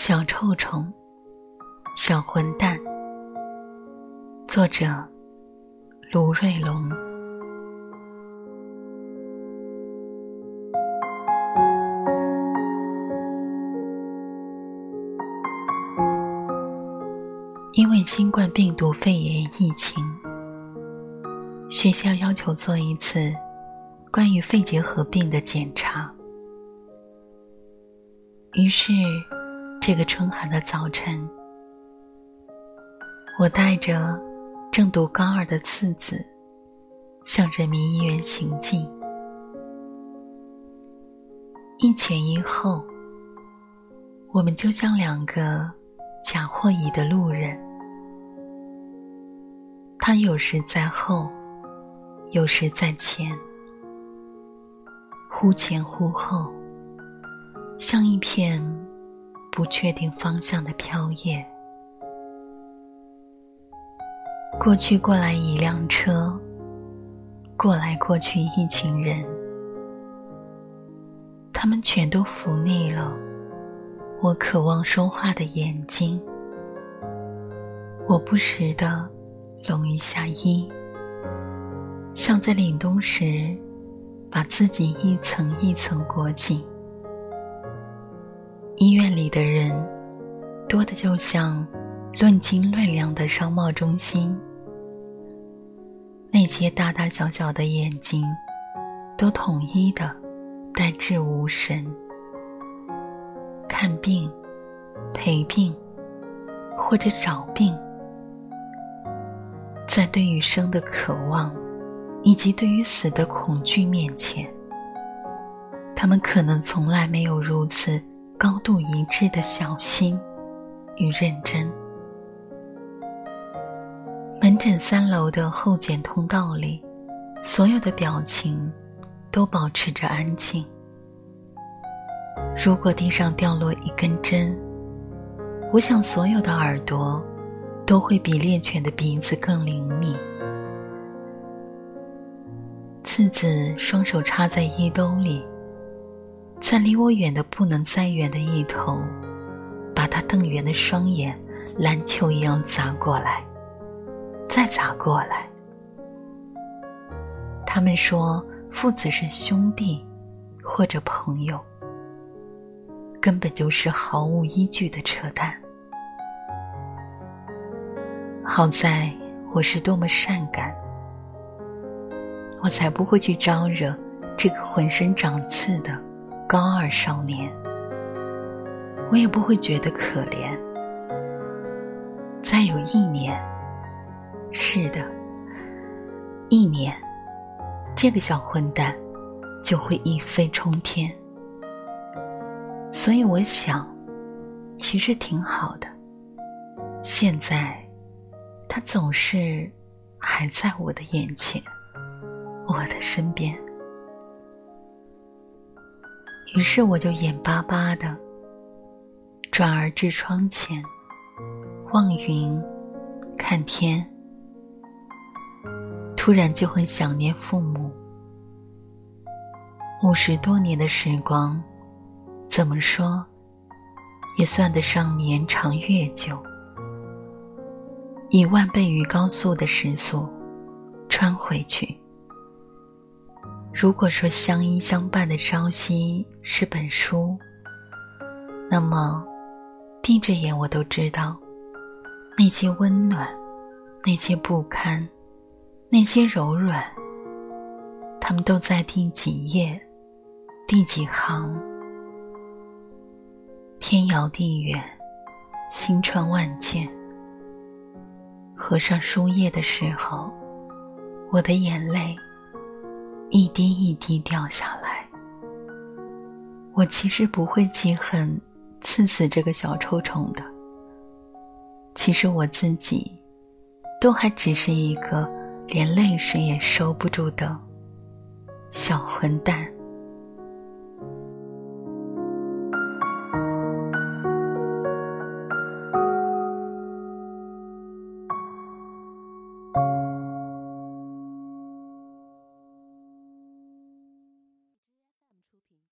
小臭虫，小混蛋。作者：卢瑞龙。因为新冠病毒肺炎疫情，学校要求做一次关于肺结核病的检查。于是，这个春寒的早晨，我带着正读高二的次子向人民医院行进。一前一后，我们就像两个假货椅的路人。他有时在后，有时在前，忽前忽后，像一片不确定方向的飘叶。过去过来一辆车，过来过去一群人，他们全都伏腻了我渴望说话的眼睛。我不时的。拢一下衣，像在凛冬时，把自己一层一层裹紧。医院里的人多的就像论斤论两的商贸中心，那些大大小小的眼睛都统一的呆滞无神，看病、陪病或者找病。在对于生的渴望，以及对于死的恐惧面前，他们可能从来没有如此高度一致的小心与认真。门诊三楼的候检通道里，所有的表情都保持着安静。如果地上掉落一根针，我想所有的耳朵。都会比猎犬的鼻子更灵敏。次子双手插在衣兜里，在离我远的不能再远的一头，把他瞪圆的双眼篮球一样砸过来，再砸过来。他们说父子是兄弟，或者朋友，根本就是毫无依据的扯淡。好在我是多么善感，我才不会去招惹这个浑身长刺的高二少年。我也不会觉得可怜。再有一年，是的，一年，这个小混蛋就会一飞冲天。所以我想，其实挺好的。现在。他总是还在我的眼前，我的身边。于是我就眼巴巴的转而至窗前，望云看天，突然就很想念父母。五十多年的时光，怎么说也算得上年长月久。以万倍于高速的时速穿回去。如果说相依相伴的朝夕是本书，那么闭着眼我都知道，那些温暖，那些不堪，那些柔软，他们都在第几页，第几行。天遥地远，星川万千。合上书页的时候，我的眼泪一滴一滴掉下来。我其实不会记恨刺死这个小臭虫的。其实我自己都还只是一个连泪水也收不住的小混蛋。